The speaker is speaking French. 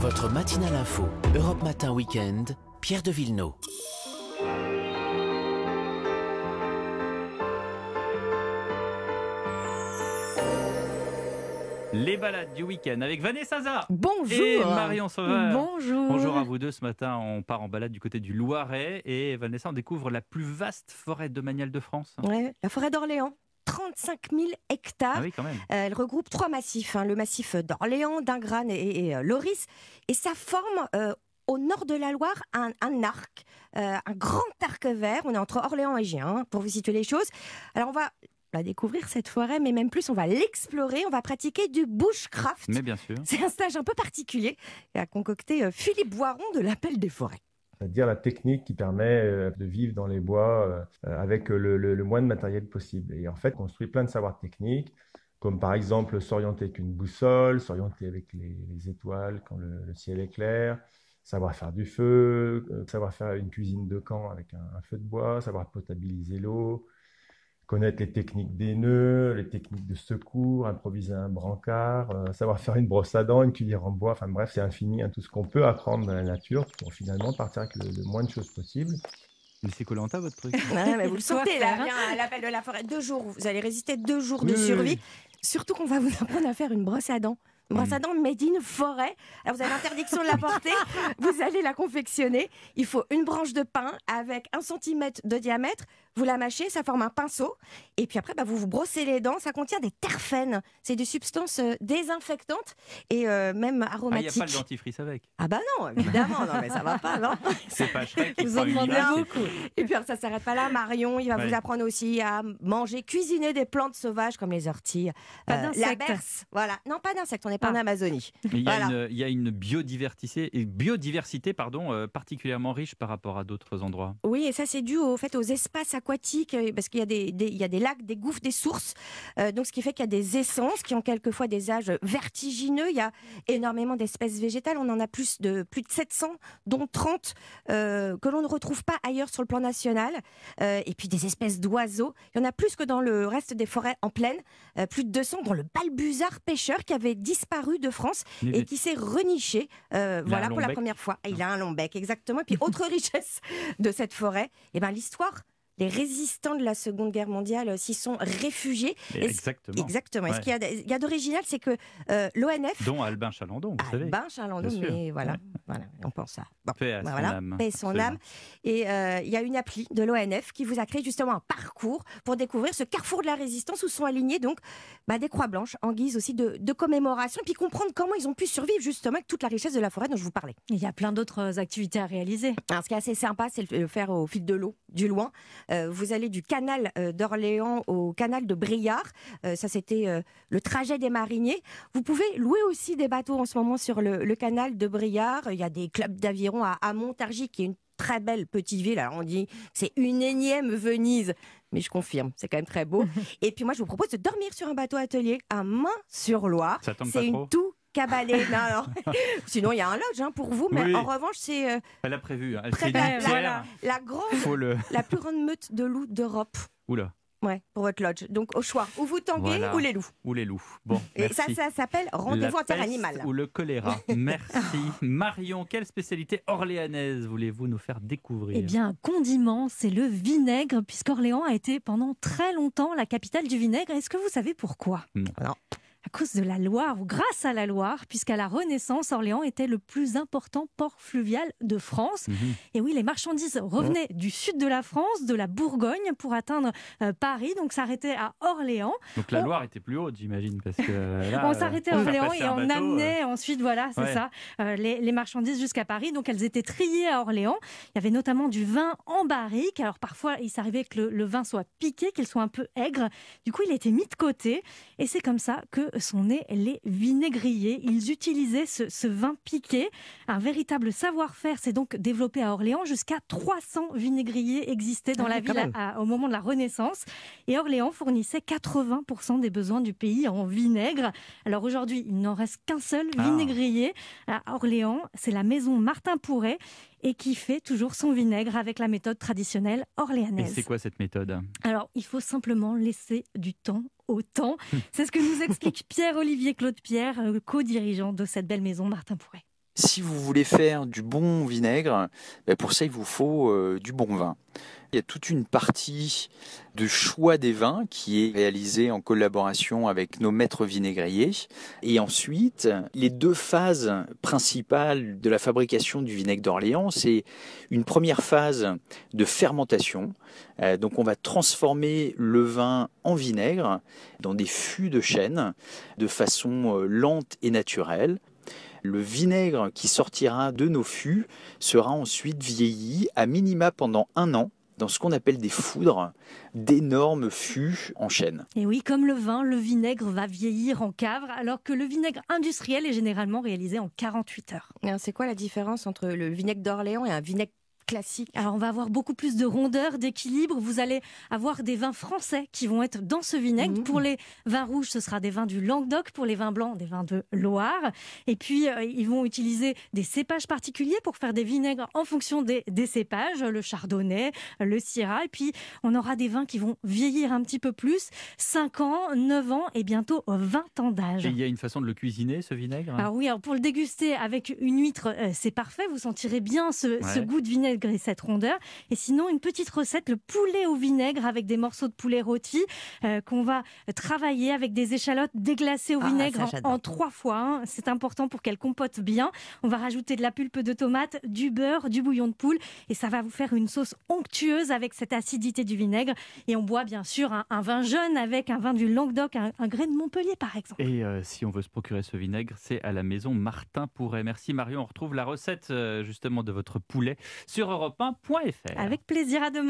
Votre matinale info, Europe Matin Weekend, Pierre de Villeneuve. Les balades du week-end avec Vanessa Zah Bonjour. et Marion Sauveur. Bonjour. Bonjour à vous deux. Ce matin, on part en balade du côté du Loiret et Vanessa, on découvre la plus vaste forêt domaniale de France. Ouais, la forêt d'Orléans. 35 000 hectares. Ah oui, quand même. Euh, elle regroupe trois massifs, hein, le massif d'Orléans, d'Ingrane et, et, euh, Loris. Et ça forme euh, au nord de la Loire un, un arc, euh, un grand arc vert. On est entre Orléans et Gien, hein, pour vous situer les choses. Alors on va la découvrir cette forêt, mais même plus, on va l'explorer. On va pratiquer du bushcraft. Mais bien sûr. C'est un stage un peu particulier a concocté Philippe Boiron de l'Appel des Forêts. C'est-à-dire la technique qui permet euh, de vivre dans les bois euh, avec le, moins de matériel possible. Et en fait, on construit plein de savoirs techniques, comme par exemple s'orienter avec une boussole, s'orienter avec les, les étoiles quand le, ciel est clair, savoir faire du feu, euh, savoir faire une cuisine de camp avec un feu de bois, savoir potabiliser l'eau, connaître les techniques des nœuds, les techniques de secours, improviser un brancard, euh, savoir faire une brosse à dents, une cuillère en bois, enfin bref, c'est infini, hein, tout ce qu'on peut apprendre dans la nature pour finalement partir avec le, le moins de choses possible. Mais c'est Colanta votre truc Ouais, mais vous le sentez, là, hein. bien, l'appel de la forêt. Deux jours, vous allez résister deux jours de Oui, survie. oui. Surtout qu'on va vous apprendre à faire une brosse à dents. Une brosse à dents made in forêt. Alors vous avez l'interdiction de la porter. Vous allez la confectionner. Il faut une branche de pin avec un centimètre de diamètre. Vous la mâchez, ça forme un pinceau. Et puis après, bah, vous vous brossez les dents. Ça contient des terpènes. C'est des substances euh, désinfectantes et euh, même Ah, il n'y a aromatiques. pas le dentifrice avec. Ah bah non, évidemment. Non, mais ça va pas, non C'est pas Shrek qui Vous en demandez beaucoup. Et puis alors, ça s'arrête pas là. Marion, il va Ouais. vous apprendre aussi à manger, cuisiner des plantes sauvages comme les orties, Pas euh, la berce. Voilà. Non, pas d'insectes. On n'est pas en Ah. Amazonie. Il y a Voilà. une, il y a une biodiversité, biodiversité pardon, euh, particulièrement riche par rapport à d'autres endroits. Oui, et ça c'est dû au fait aux espaces aquatiques euh, parce qu'il y a des, des- il y a des lacs, des gouffres, des sources. Euh, donc ce qui fait qu'il y a des essences qui ont quelquefois des âges vertigineux. Il y a énormément d'espèces végétales. On en a plus de plus de 700, dont 30 euh, que l'on ne retrouve pas ailleurs sur le plan national. Euh, et puis des espèces d'oiseaux. Il y en a plus que dans le reste des forêts en plaine. Plus de 200 dont le balbuzard pêcheur qui avait disparu de France et qui s'est reniché, voilà pour long la première fois. Il a un long bec, exactement. Et puis autre richesse de cette forêt, et ben l'histoire. Les résistants de la Seconde Guerre mondiale euh, s'y sont réfugiés. Exactement. Exactement. Et ce qu'il y a d'original, c'est que euh, l'ONF, Dont Albin Chalandon, vous savez. Albin Chalandon, Bien sûr. mais voilà, Ouais. voilà, on pense à. Bon, Paix à bah son voilà, âme. paix son Absolument. âme. Et euh, il y a une appli de l'ONF qui vous a créé justement un parcours pour découvrir ce carrefour de la résistance où sont alignés donc bah, des croix blanches en guise aussi de, de commémoration, et puis comprendre comment ils ont pu survivre justement avec toute la richesse de la forêt dont je vous parlais. Il y a plein d'autres activités à réaliser. Alors, ce qui est assez sympa, c'est le faire au fil de l'eau, du loin. Euh, vous allez du canal euh, d'Orléans au canal de Briard. Euh, ça, c'était le trajet des mariniers. Vous pouvez louer aussi des bateaux en ce moment sur le, le canal de Briard. Il y a des clubs d'aviron à, à Montargis, qui est une très belle petite ville. Alors, on dit que c'est une énième Venise. Mais je confirme, c'est quand même très beau. Et puis moi, je vous propose de dormir sur un bateau atelier à Main-sur-Loire. Ça tombe pas C'est trop? une tout cabalée. Non, non. Sinon, il y a un lodge hein, pour vous. Mais Oui. en revanche, c'est euh, Elle a prévu. hein. Elle une voilà. pierre. la grande, Faut le. la plus grande meute de loups d'Europe. Oula. Ouais, pour votre lodge. Donc au choix, ou vous tanguez Voilà. ou les loups. Ou les loups. Bon. Et merci. ça, ça s'appelle rendez-vous La interanimal. peste Ou le choléra. Merci. Marion, quelle spécialité orléanaise voulez-vous nous faire découvrir? Eh bien, un condiment, c'est le vinaigre, puisqu'Orléans a été pendant très longtemps la capitale du vinaigre. Est-ce que vous savez pourquoi? Non. Non. À cause de la Loire, ou grâce à la Loire, puisqu'à la Renaissance, Orléans était le plus important port fluvial de France. Mhm. Et oui, les marchandises revenaient du sud de la France, de la Bourgogne, pour atteindre euh, Paris, donc s'arrêtaient à Orléans. Donc la On- Loire était plus haute, j'imagine, parce que là, on euh, s'arrêtait à Orléans et on bateau, euh, amenait ensuite, voilà, c'est Ouais. ça, euh, les, les marchandises jusqu'à Paris. Donc elles étaient triées à Orléans. Il y avait notamment du vin en barrique. Alors parfois, il s'arrivait que le, le vin soit piqué, qu'il soit un peu aigre. Du coup, il était mis de côté. Et c'est comme ça que sont nés les vinaigriers. Ils utilisaient ce, ce vin piqué. Un véritable savoir-faire s'est donc développé à Orléans. Jusqu'à 300 vinaigriers existaient dans Ah la ville à- au moment de la Renaissance. Et Orléans fournissait 80% des besoins du pays en vinaigre. Alors aujourd'hui, il n'en reste qu'un seul Ah. vinaigrier à Orléans. C'est la maison Martin Pourret et qui fait toujours son vinaigre avec la méthode traditionnelle Et orléanaise. c'est quoi cette méthode? Alors, il faut simplement laisser du temps au temps. C'est ce que nous explique Pierre-Olivier Claude Pierre, euh, co-dirigeant de cette belle maison Martin Pourret. Si vous voulez faire du bon vinaigre, ben, pour ça il vous faut euh, du bon vin. Il y a toute une partie de choix des vins qui est réalisée en collaboration avec nos maîtres vinaigriers. Et ensuite, les deux phases principales de la fabrication du vinaigre d'Orléans, c'est une première phase de fermentation. Euh, donc on va transformer le vin en vinaigre dans des fûts de chêne de façon euh, lente et naturelle. Le vinaigre qui sortira de nos fûts sera ensuite vieilli à minima pendant un an dans ce qu'on appelle des foudres, d'énormes fûts en chêne. Et oui, comme le vin, le vinaigre va vieillir en cave, alors que le vinaigre industriel est généralement réalisé en 48 heures. C'est quoi la différence entre le vinaigre d'Orléans et un vinaigre classique. Alors on va avoir beaucoup plus de rondeur, d'équilibre. Vous allez avoir des vins français qui vont être dans ce vinaigre. Mmh. Pour les vins rouges, ce sera des vins du Languedoc. Pour les vins blancs, des vins de Loire. Et puis euh, ils vont utiliser des cépages particuliers pour faire des vinaigres en fonction des, des cépages, le chardonnay, le syrah. Et puis on aura des vins qui vont vieillir un petit peu plus, 5 ans, 9 ans et bientôt 20 ans d'âge. Et il y a une façon de le cuisiner, ce vinaigre? Alors oui, alors pour le déguster avec une huître, euh, c'est parfait. Vous sentirez bien ce, ce goût de vinaigre et cette rondeur. Et sinon, une petite recette, le poulet au vinaigre avec des morceaux de poulet rôti euh, qu'on va travailler avec des échalotes déglacées au Ah, vinaigre ça, en- trois fois. hein. C'est important pour qu'elles compotent bien. On va rajouter de la pulpe de tomate, du beurre, du bouillon de poule et ça va vous faire une sauce onctueuse avec cette acidité du vinaigre. Et on boit bien sûr un, un vin jaune avec un vin du Languedoc, un, un grès de Montpellier par exemple. Et euh, si on veut se procurer ce vinaigre, c'est à la maison Martin Pourret. Merci Marion. On retrouve la recette euh, justement de votre poulet sur europe1.fr. Avec plaisir à demain.